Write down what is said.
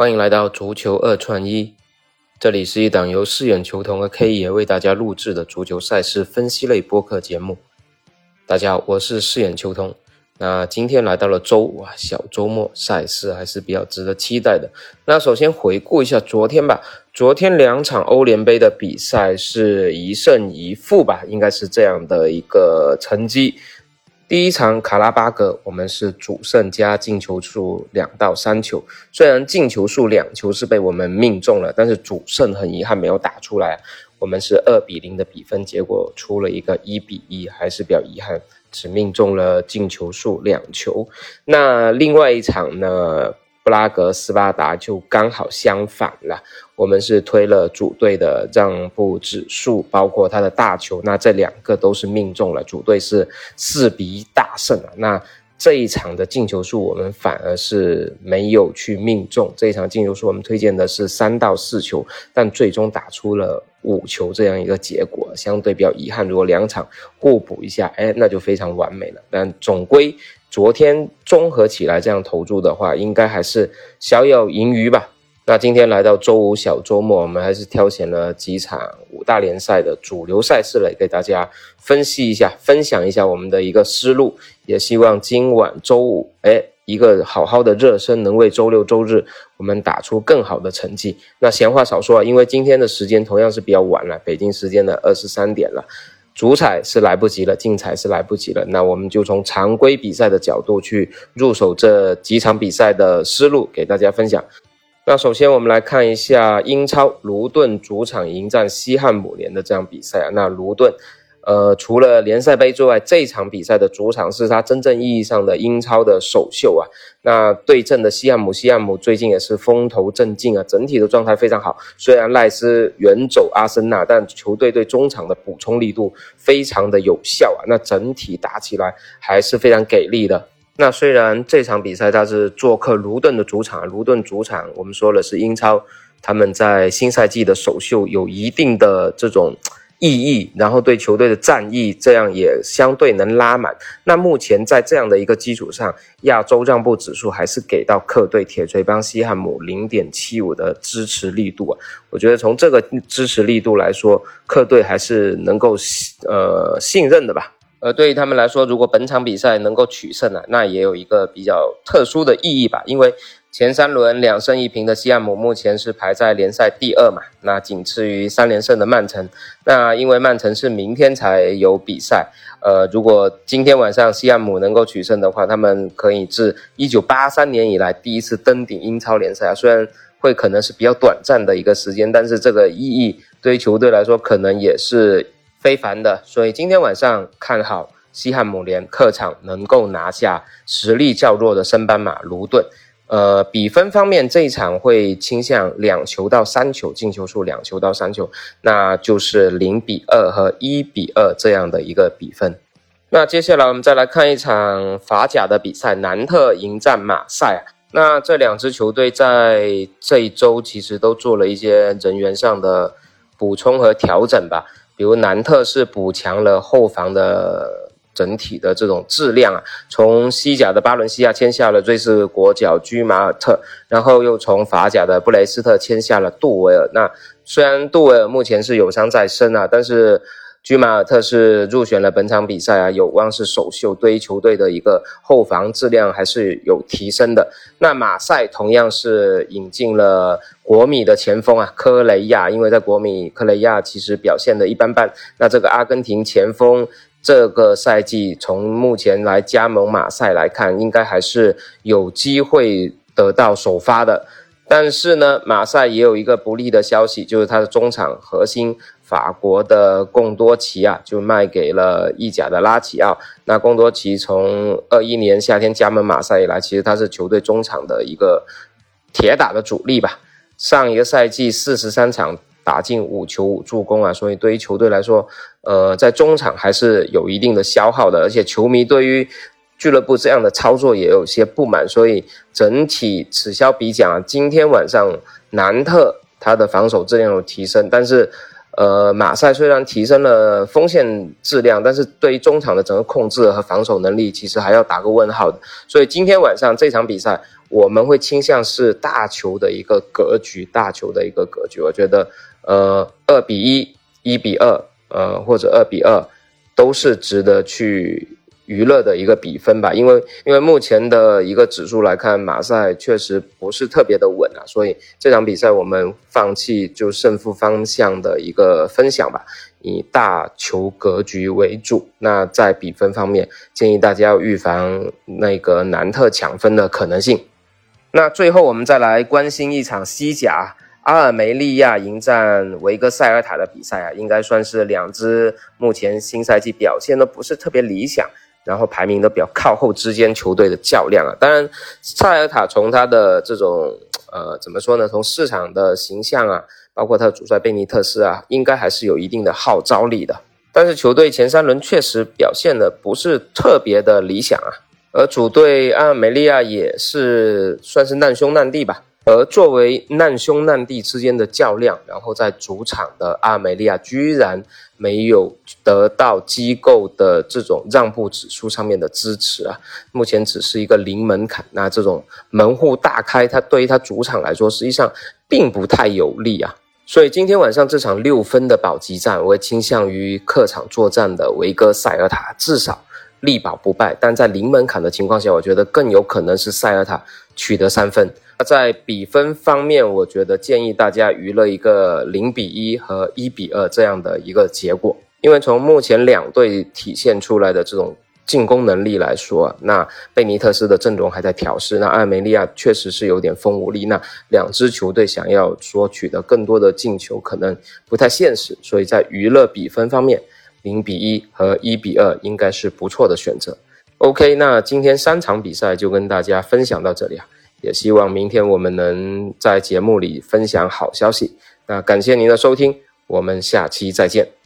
欢迎来到足球二串一，这里是一档由四眼球童和 K 爷为大家录制的足球赛事分析类播客节目。大家好，我是四眼球童。那今天来到了周五啊，小周末赛事还是比较值得期待的。那首先回顾一下昨天吧，昨天两场欧联杯的比赛是一胜一负吧，应该是这样的一个成绩。第一场卡拉巴格，我们是主胜加进球数两到三球。虽然进球数两球是被我们命中了，但是主胜很遗憾没有打出来。我们是二比零的比分，结果出了一个一比一，还是比较遗憾，只命中了进球数两球。那另外一场呢？布拉格斯巴达就刚好相反了，我们是推了主队的让步指数，包括他的大球，那这两个都是命中了，主队是四比一大胜啊。那这一场的进球数我们反而是没有去命中，这一场进球数我们推荐的是三到四球，但最终打出了五球这样一个结果，相对比较遗憾。如果两场互补一下，哎，那就非常完美了。但总归。昨天综合起来这样投注的话，应该还是小有盈余吧。那今天来到周五小周末，我们还是挑选了几场五大联赛的主流赛事来给大家分析一下，分享一下我们的一个思路。也希望今晚周五，哎，一个好好的热身，能为周六周日我们打出更好的成绩。那闲话少说啊，因为今天的时间同样是比较晚了，北京时间的二十三点了。主彩是来不及了，竞彩是来不及了。那我们就从常规比赛的角度去入手这几场比赛的思路，给大家分享。那首先我们来看一下英超卢顿主场迎战西汉姆联的这场比赛啊。那卢顿。呃，除了联赛杯之外，这场比赛的主场是他真正意义上的英超的首秀啊。那对阵的西汉姆，西汉姆最近也是风头正劲啊，整体的状态非常好。虽然赖斯远走阿森纳，但球队对中场的补充力度非常的有效啊。那整体打起来还是非常给力的。那虽然这场比赛他是做客卢顿的主场，卢顿主场我们说了是英超，他们在新赛季的首秀有一定的这种。意义，然后对球队的战意，这样也相对能拉满。那目前在这样的一个基础上，亚洲让步指数还是给到客队铁锤帮西汉姆零点七五的支持力度啊。我觉得从这个支持力度来说，客队还是能够呃信任的吧。呃，对于他们来说，如果本场比赛能够取胜啊，那也有一个比较特殊的意义吧，因为。前三轮两胜一平的西汉姆目前是排在联赛第二嘛，那仅次于三连胜的曼城。那因为曼城是明天才有比赛，呃，如果今天晚上西汉姆能够取胜的话，他们可以自一九八三年以来第一次登顶英超联赛。虽然会可能是比较短暂的一个时间，但是这个意义对于球队来说可能也是非凡的。所以今天晚上看好西汉姆联客场能够拿下实力较弱的升班马卢顿。呃，比分方面，这一场会倾向两球到三球，进球数两球到三球，那就是零比二和一比二这样的一个比分。那接下来我们再来看一场法甲的比赛，南特迎战马赛。那这两支球队在这一周其实都做了一些人员上的补充和调整吧，比如南特是补强了后防的。整体的这种质量啊，从西甲的巴伦西亚签下了瑞士国脚居马尔特，然后又从法甲的布雷斯特签下了杜维尔。那虽然杜维尔目前是有伤在身啊，但是居马尔特是入选了本场比赛啊，有望是首秀，对于球队的一个后防质量还是有提升的。那马赛同样是引进了国米的前锋啊，科雷亚，因为在国米科雷亚其实表现的一般般。那这个阿根廷前锋。这个赛季从目前来加盟马赛来看，应该还是有机会得到首发的。但是呢，马赛也有一个不利的消息，就是他的中场核心法国的贡多齐啊，就卖给了意甲的拉齐奥。那贡多齐从二一年夏天加盟马赛以来，其实他是球队中场的一个铁打的主力吧。上一个赛季四十三场。打进五球五助攻啊，所以对于球队来说，呃，在中场还是有一定的消耗的，而且球迷对于俱乐部这样的操作也有些不满，所以整体此消彼长。今天晚上南特他的防守质量有提升，但是呃，马赛虽然提升了锋线质量，但是对于中场的整个控制和防守能力，其实还要打个问号的。所以今天晚上这场比赛，我们会倾向是大球的一个格局，大球的一个格局。我觉得，呃，二比一、一比二，呃，或者二比二，都是值得去。娱乐的一个比分吧，因为因为目前的一个指数来看，马赛确实不是特别的稳啊，所以这场比赛我们放弃就胜负方向的一个分享吧，以大球格局为主。那在比分方面，建议大家要预防那个南特抢分的可能性。那最后我们再来关心一场西甲阿尔梅利亚迎战维戈塞尔塔的比赛啊，应该算是两支目前新赛季表现都不是特别理想。然后排名都比较靠后之间球队的较量啊，当然塞尔塔从他的这种呃怎么说呢，从市场的形象啊，包括他的主帅贝尼特斯啊，应该还是有一定的号召力的。但是球队前三轮确实表现的不是特别的理想啊，而主队阿尔梅利亚也是算是难兄难弟吧。而作为难兄难弟之间的较量，然后在主场的阿梅利亚居然没有得到机构的这种让步指数上面的支持啊，目前只是一个零门槛。那这种门户大开，它对于它主场来说实际上并不太有利啊。所以今天晚上这场六分的保级战，我会倾向于客场作战的维戈塞尔塔，至少力保不败。但在零门槛的情况下，我觉得更有可能是塞尔塔取得三分。那在比分方面，我觉得建议大家娱乐一个零比一和一比二这样的一个结果，因为从目前两队体现出来的这种进攻能力来说，那贝尼特斯的阵容还在调试，那艾梅利亚确实是有点风无力，那两支球队想要说取得更多的进球，可能不太现实，所以在娱乐比分方面，零比一和一比二应该是不错的选择。OK，那今天三场比赛就跟大家分享到这里啊。也希望明天我们能在节目里分享好消息。那感谢您的收听，我们下期再见。